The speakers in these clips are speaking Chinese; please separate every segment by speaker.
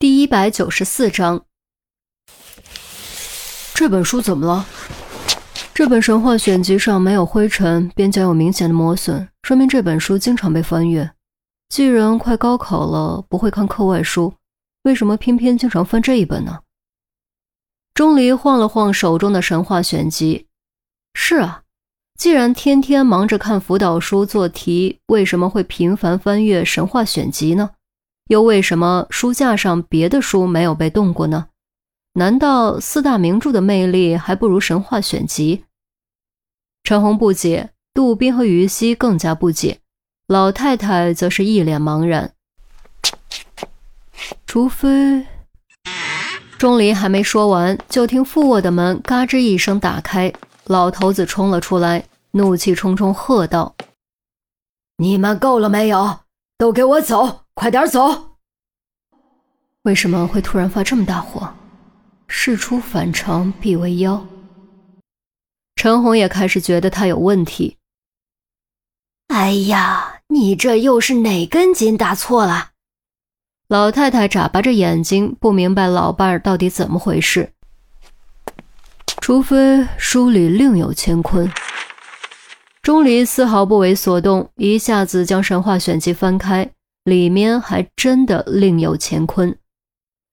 Speaker 1: 第一百九十四章，
Speaker 2: 这本书怎么了？
Speaker 1: 这本神话选集上没有灰尘，边角有明显的磨损，说明这本书经常被翻阅。既然快高考了，不会看课外书，为什么偏偏经常翻这一本呢？钟离晃了晃手中的神话选集，是啊，既然天天忙着看辅导书做题，为什么会频繁翻阅神话选集呢？又为什么书架上别的书没有被动过呢？难道四大名著的魅力还不如神话选集？陈红不解，杜宾和于西更加不解，老太太则是一脸茫然。除非……钟离还没说完，就听副卧的门嘎吱一声打开，老头子冲了出来，怒气冲冲喝道：“
Speaker 3: 你们够了没有？都给我走！”快点走！
Speaker 1: 为什么会突然发这么大火？事出反常必为妖。陈红也开始觉得他有问题。
Speaker 3: 哎呀，你这又是哪根筋打错了？
Speaker 1: 老太太眨巴着眼睛，不明白老伴儿到底怎么回事。除非书里另有乾坤。钟离丝毫不为所动，一下子将神话选集翻开。里面还真的另有乾坤。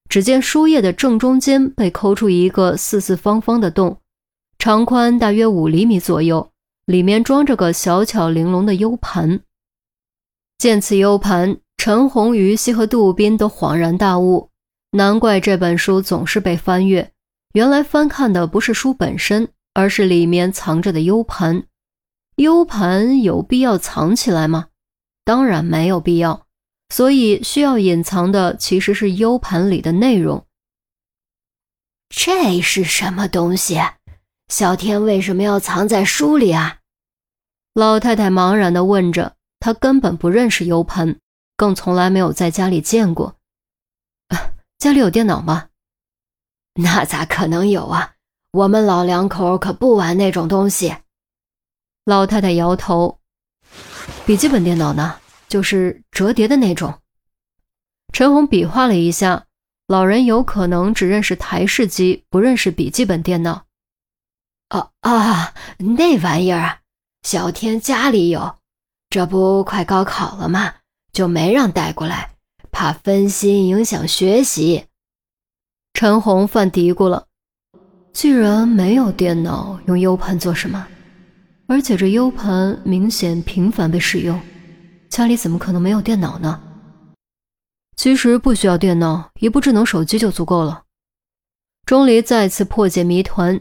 Speaker 1: 只见书页的正中间被抠出一个四四方方的洞，长宽大约五厘米左右，里面装着个小巧玲珑的 U 盘。见此 U 盘，陈红、于西和杜宾都恍然大悟，难怪这本书总是被翻阅。原来翻看的不是书本身，而是里面藏着的 U 盘。U 盘有必要藏起来吗？当然没有必要。所以需要隐藏的其实是 U 盘里的内容。
Speaker 3: 这是什么东西？小天为什么要藏在书里啊？
Speaker 1: 老太太茫然地问着。她根本不认识 U 盘，更从来没有在家里见过。家里有电脑吗？
Speaker 3: 那咋可能有啊？我们老两口可不玩那种东西。
Speaker 1: 老太太摇头。笔记本电脑呢？就是折叠的那种。陈红比划了一下，老人有可能只认识台式机，不认识笔记本电脑。
Speaker 3: 哦啊，那玩意儿，小天家里有，这不快高考了吗？就没让带过来，怕分心影响学习。
Speaker 1: 陈红犯嘀咕了，既然没有电脑，用 U 盘做什么？而且这 U 盘明显频繁被使用。家里怎么可能没有电脑呢？其实不需要电脑，一部智能手机就足够了。钟离再次破解谜团，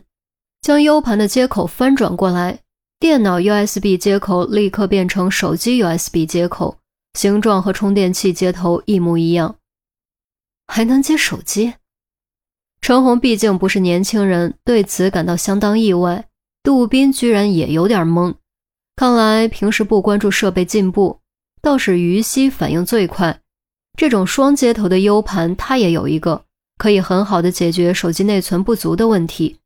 Speaker 1: 将 U 盘的接口翻转过来，电脑 USB 接口立刻变成手机 USB 接口，形状和充电器接头一模一样，还能接手机。陈红毕竟不是年轻人，对此感到相当意外。杜宾居然也有点懵，看来平时不关注设备进步。倒是于西反应最快，这种双接头的 U 盘他也有一个，可以很好的解决手机内存不足的问题。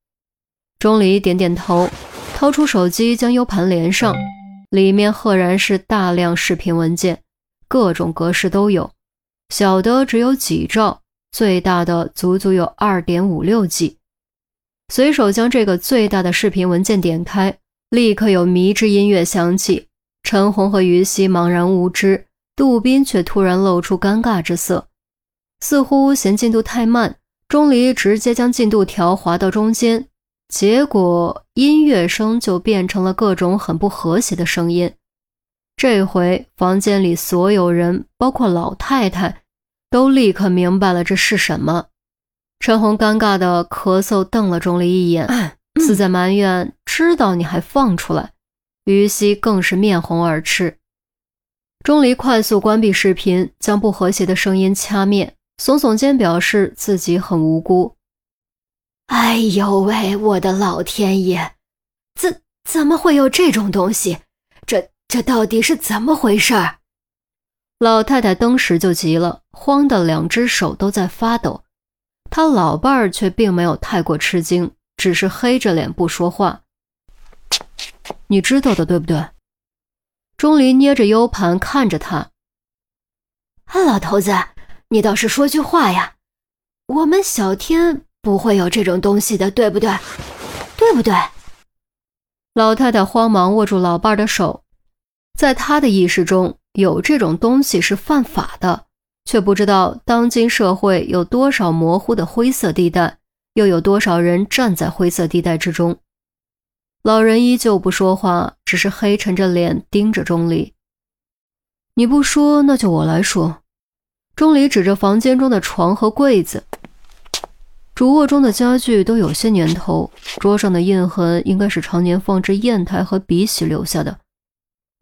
Speaker 1: 钟离点点头，掏出手机将 U 盘连上，里面赫然是大量视频文件，各种格式都有，小的只有几兆，最大的足足有二点五六 G。随手将这个最大的视频文件点开，立刻有迷之音乐响起。陈红和于西茫然无知，杜宾却突然露出尴尬之色，似乎嫌进度太慢。钟离直接将进度条划到中间，结果音乐声就变成了各种很不和谐的声音。这回房间里所有人，包括老太太，都立刻明白了这是什么。陈红尴尬的咳嗽，瞪了钟离一眼，似在埋怨：“知道你还放出来。”于西更是面红耳赤。钟离快速关闭视频，将不和谐的声音掐灭，耸耸肩，表示自己很无辜。
Speaker 3: 哎呦喂，我的老天爷，怎怎么会有这种东西？这这到底是怎么回事？
Speaker 1: 老太太当时就急了，慌得两只手都在发抖。他老伴儿却并没有太过吃惊，只是黑着脸不说话。你知道的，对不对？钟离捏着 U 盘看着他。
Speaker 3: 老头子，你倒是说句话呀！我们小天不会有这种东西的，对不对？对不对？
Speaker 1: 老太太慌忙握住老伴的手，在她的意识中有这种东西是犯法的，却不知道当今社会有多少模糊的灰色地带，又有多少人站在灰色地带之中。老人依旧不说话，只是黑沉着脸盯着钟离。你不说，那就我来说。钟离指着房间中的床和柜子，主卧中的家具都有些年头，桌上的印痕应该是常年放置砚台和笔洗留下的，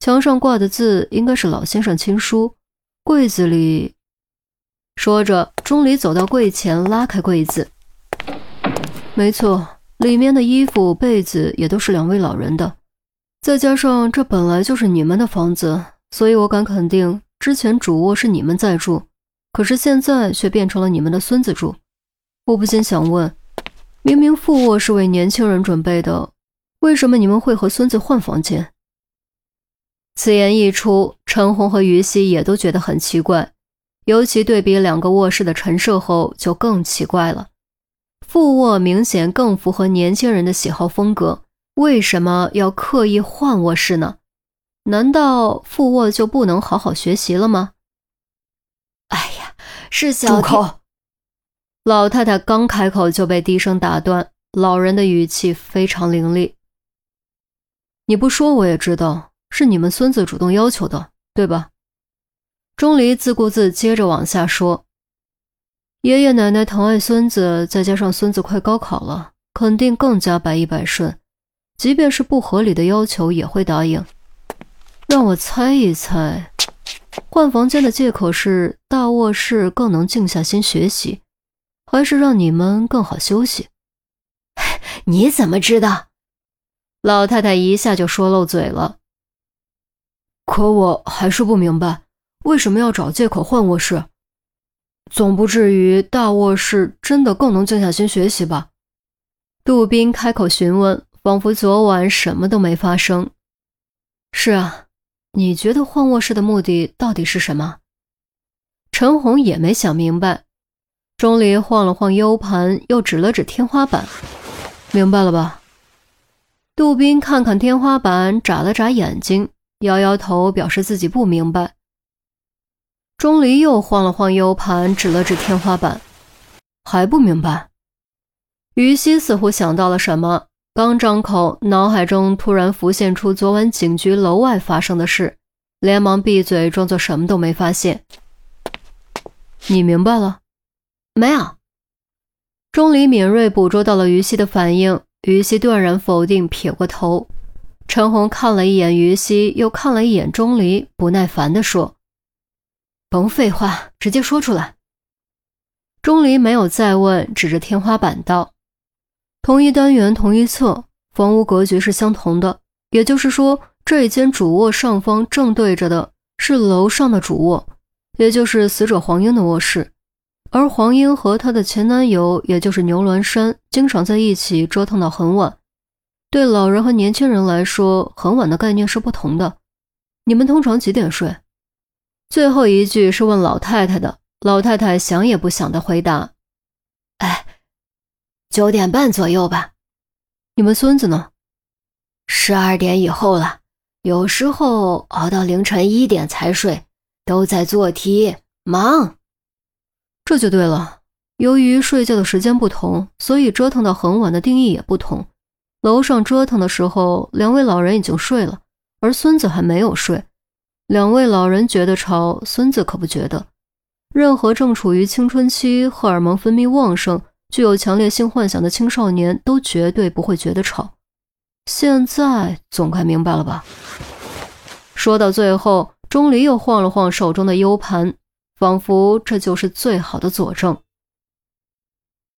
Speaker 1: 墙上挂的字应该是老先生亲书。柜子里，说着，钟离走到柜前，拉开柜子，没错。里面的衣服、被子也都是两位老人的，再加上这本来就是你们的房子，所以我敢肯定，之前主卧是你们在住，可是现在却变成了你们的孙子住。我不禁想问，明明副卧是为年轻人准备的，为什么你们会和孙子换房间？此言一出，陈红和于西也都觉得很奇怪，尤其对比两个卧室的陈设后，就更奇怪了。副卧明显更符合年轻人的喜好风格，为什么要刻意换卧室呢？难道副卧就不能好好学习了吗？
Speaker 3: 哎呀，是小
Speaker 2: 住口！
Speaker 1: 老太太刚开口就被低声打断，老人的语气非常凌厉。你不说我也知道，是你们孙子主动要求的，对吧？钟离自顾自接着往下说。爷爷奶奶疼爱孙子，再加上孙子快高考了，肯定更加百依百顺。即便是不合理的要求，也会答应。让我猜一猜，换房间的借口是大卧室更能静下心学习，还是让你们更好休息？
Speaker 3: 你怎么知道？
Speaker 1: 老太太一下就说漏嘴了。可我还是不明白，为什么要找借口换卧室？总不至于大卧室真的更能静下心学习吧？杜宾开口询问，仿佛昨晚什么都没发生。是啊，你觉得换卧室的目的到底是什么？陈红也没想明白。钟离晃了晃 U 盘，又指了指天花板，明白了吧？杜宾看看天花板，眨了眨眼睛，摇摇头，表示自己不明白。钟离又晃了晃 U 盘，指了指天花板，还不明白。于西似乎想到了什么，刚张口，脑海中突然浮现出昨晚警局楼外发生的事，连忙闭嘴，装作什么都没发现。你明白了？
Speaker 3: 没有。
Speaker 1: 钟离敏锐捕捉到了于西的反应，于西断然否定，撇过头。陈红看了一眼于西，又看了一眼钟离，不耐烦地说。甭废话，直接说出来。钟离没有再问，指着天花板道：“同一单元同一侧，房屋格局是相同的，也就是说，这一间主卧上方正对着的是楼上的主卧，也就是死者黄英的卧室。而黄英和她的前男友，也就是牛栏山，经常在一起折腾到很晚。对老人和年轻人来说，很晚的概念是不同的。你们通常几点睡？”最后一句是问老太太的，老太太想也不想的回答：“
Speaker 3: 哎，九点半左右吧。
Speaker 1: 你们孙子呢？
Speaker 3: 十二点以后了，有时候熬到凌晨一点才睡，都在做题忙。
Speaker 1: 这就对了。由于睡觉的时间不同，所以折腾到很晚的定义也不同。楼上折腾的时候，两位老人已经睡了，而孙子还没有睡。”两位老人觉得吵，孙子可不觉得。任何正处于青春期、荷尔蒙分泌旺盛、具有强烈性幻想的青少年，都绝对不会觉得吵。现在总该明白了吧？说到最后，钟离又晃了晃手中的 U 盘，仿佛这就是最好的佐证。